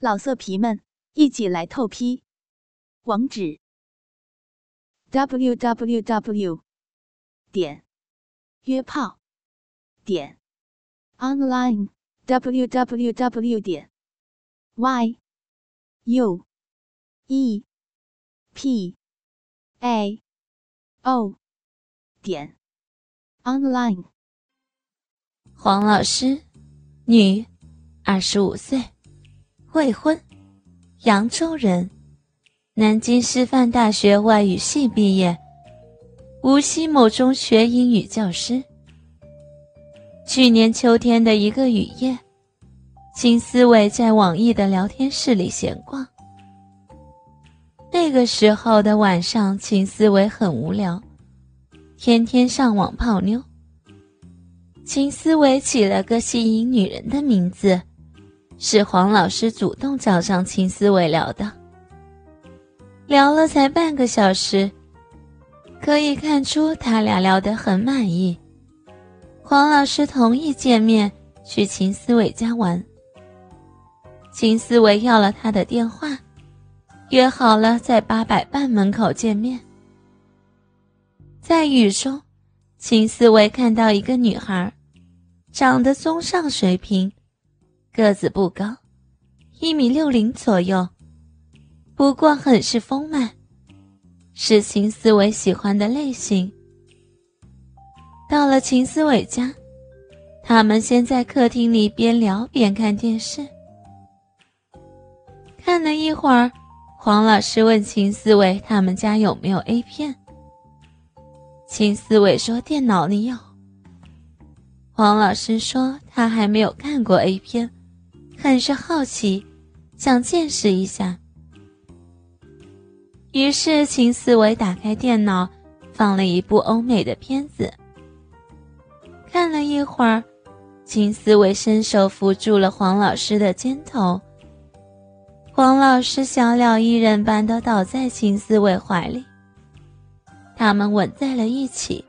老色皮们，一起来透批！网址：w w w 点约炮点 online w w w 点 y u e p a o 点 online。黄老师，女，二十五岁。未婚，扬州人，南京师范大学外语系毕业，无锡某中学英语教师。去年秋天的一个雨夜，秦思维在网易的聊天室里闲逛。那个时候的晚上，秦思维很无聊，天天上网泡妞。秦思维起了个吸引女人的名字。是黄老师主动找上秦思维聊的，聊了才半个小时，可以看出他俩聊得很满意。黄老师同意见面去秦思维家玩。秦思维要了他的电话，约好了在八佰伴门口见面。在雨中，秦思维看到一个女孩，长得中上水平。个子不高，一米六零左右，不过很是丰满，是秦思维喜欢的类型。到了秦思伟家，他们先在客厅里边聊边看电视。看了一会儿，黄老师问秦思伟他们家有没有 A 片。秦思伟说电脑里有。黄老师说他还没有看过 A 片。很是好奇，想见识一下。于是秦思维打开电脑，放了一部欧美的片子。看了一会儿，秦思维伸手扶住了黄老师的肩头。黄老师小鸟依人般的倒在秦思维怀里，他们吻在了一起。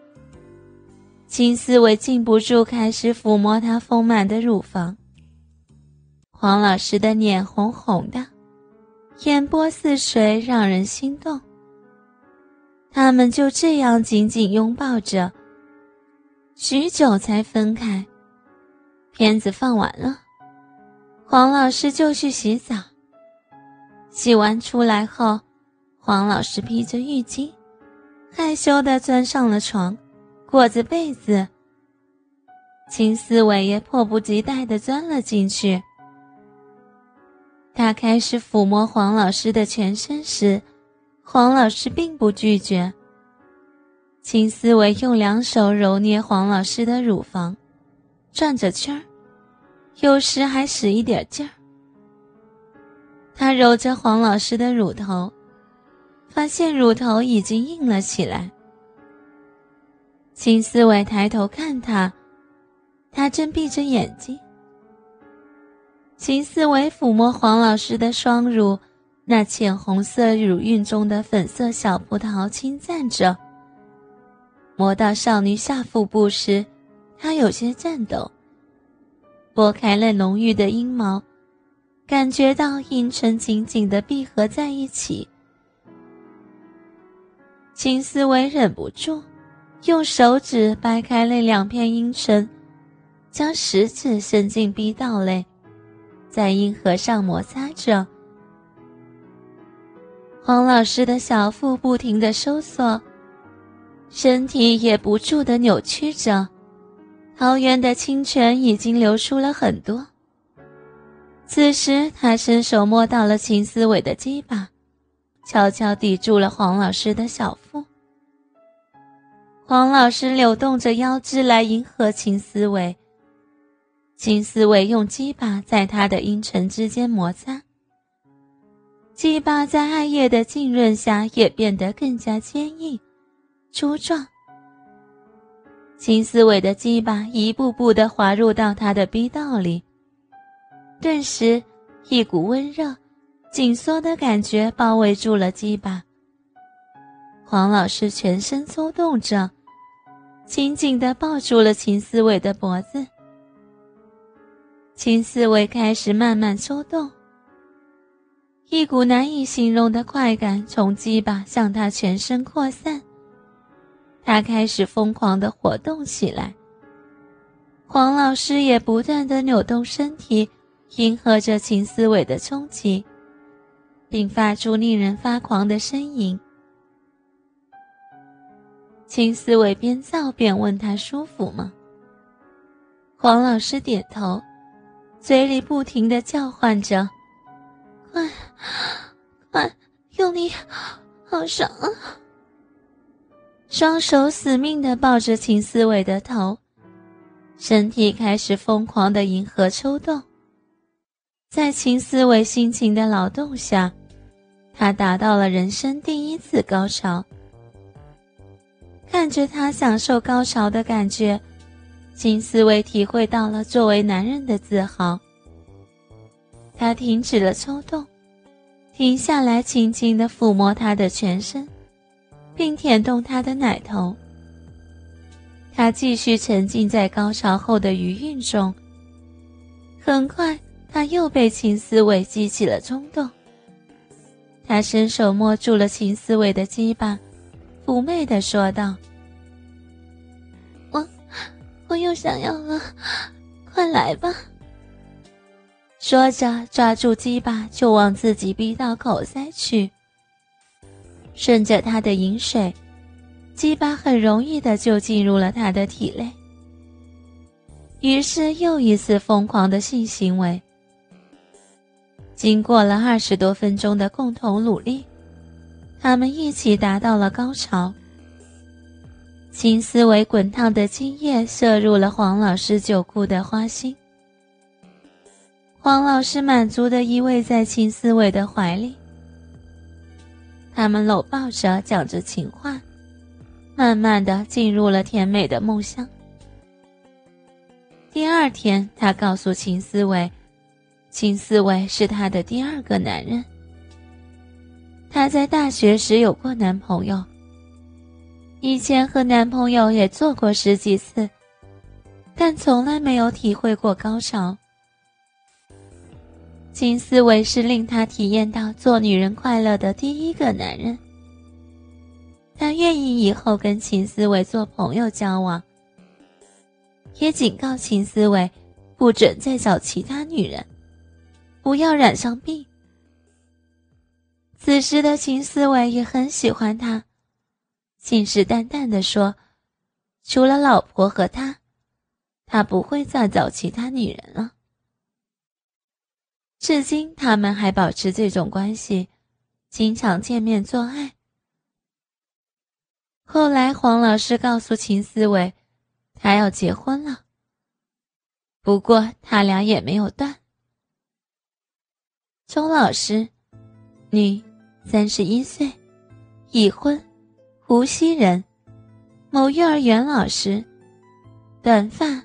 秦思维禁不住开始抚摸她丰满的乳房。黄老师的脸红红的，眼波似水，让人心动。他们就这样紧紧拥抱着，许久才分开。片子放完了，黄老师就去洗澡。洗完出来后，黄老师披着浴巾，害羞地钻上了床，裹着被子。秦思伟也迫不及待地钻了进去。他开始抚摸黄老师的全身时，黄老师并不拒绝。秦思维用两手揉捏黄老师的乳房，转着圈儿，有时还使一点劲儿。他揉着黄老师的乳头，发现乳头已经硬了起来。秦思维抬头看他，他正闭着眼睛。秦思维抚摸黄老师的双乳，那浅红色乳晕中的粉色小葡萄轻赞着。摸到少女下腹部时，他有些颤抖，拨开了浓郁的阴毛，感觉到阴唇紧紧的闭合在一起。秦思维忍不住，用手指掰开那两片阴唇，将食指伸进逼道内。在阴核上摩擦着，黄老师的小腹不停的收缩，身体也不住的扭曲着，桃园的清泉已经流出了很多。此时，他伸手摸到了秦思伟的鸡巴，悄悄抵住了黄老师的小腹。黄老师扭动着腰肢来迎合秦思伟。秦思维用鸡巴在他的阴唇之间摩擦，鸡巴在艾叶的浸润下也变得更加坚硬、粗壮。秦思维的鸡巴一步步地滑入到他的逼道里，顿时，一股温热、紧缩的感觉包围住了鸡巴。黄老师全身抽动着，紧紧地抱住了秦思维的脖子。秦思维开始慢慢抽动，一股难以形容的快感从鸡巴向他全身扩散，他开始疯狂的活动起来。黄老师也不断的扭动身体，迎合着秦思伟的冲击，并发出令人发狂的呻吟。秦思伟边造边问他舒服吗？黄老师点头，嘴里不停的叫唤着：“快，快，用力，好爽啊！”双手死命的抱着秦思伟的头。身体开始疯狂的迎合抽动，在秦思维辛勤的劳动下，他达到了人生第一次高潮。看着他享受高潮的感觉，秦思维体会到了作为男人的自豪。他停止了抽动，停下来，轻轻的抚摸他的全身，并舔动他的奶头。他继续沉浸在高潮后的余韵中。很快，他又被秦思维激起了冲动。他伸手摸住了秦思维的鸡巴，妩媚的说道：“，我又想要了，快来吧！”说着，抓住鸡巴就往自己逼道口塞去，顺着他的饮水。鸡巴很容易的就进入了他的体内，于是又一次疯狂的性行为。经过了二十多分钟的共同努力，他们一起达到了高潮。秦思维滚烫的精液射入了黄老师酒库的花心，黄老师满足的依偎在秦思维的怀里，他们搂抱着讲着情话。慢慢的进入了甜美的梦乡。第二天，他告诉秦思维，秦思维是他的第二个男人。他在大学时有过男朋友，以前和男朋友也做过十几次，但从来没有体会过高潮。秦思维是令他体验到做女人快乐的第一个男人。他愿意以后跟秦思维做朋友交往，也警告秦思维不准再找其他女人，不要染上病。此时的秦思维也很喜欢他，信誓旦旦地说：“除了老婆和他，他不会再找其他女人了。”至今，他们还保持这种关系，经常见面做爱。后来，黄老师告诉秦思维，他要结婚了。不过，他俩也没有断。钟老师，女，三十一岁，已婚，无锡人，某幼儿园老师，短发，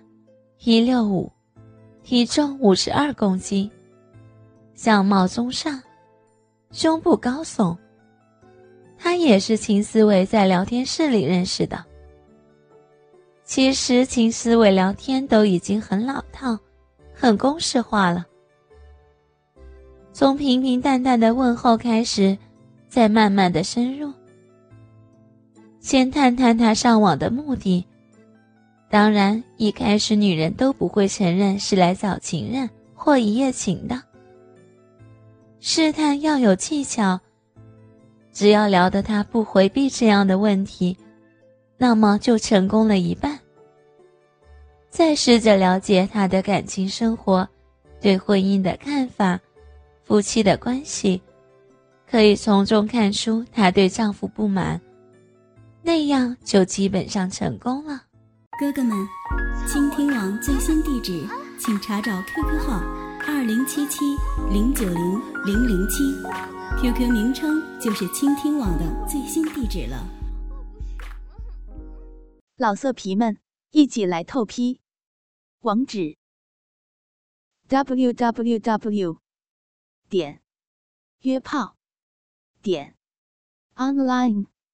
一六五，体重五十二公斤，相貌中上，胸部高耸。他也是秦思维在聊天室里认识的。其实秦思维聊天都已经很老套，很公式化了。从平平淡淡的问候开始，再慢慢的深入。先探探他上网的目的。当然，一开始女人都不会承认是来找情人或一夜情的。试探要有技巧。只要聊得他不回避这样的问题，那么就成功了一半。再试着了解他的感情生活，对婚姻的看法，夫妻的关系，可以从中看出她对丈夫不满，那样就基本上成功了。哥哥们，倾听网最新地址，请查找 QQ 号二零七七零九零零零七。QQ 名称就是倾听网的最新地址了。老色皮们，一起来透批！网址：w w w 点约炮点 online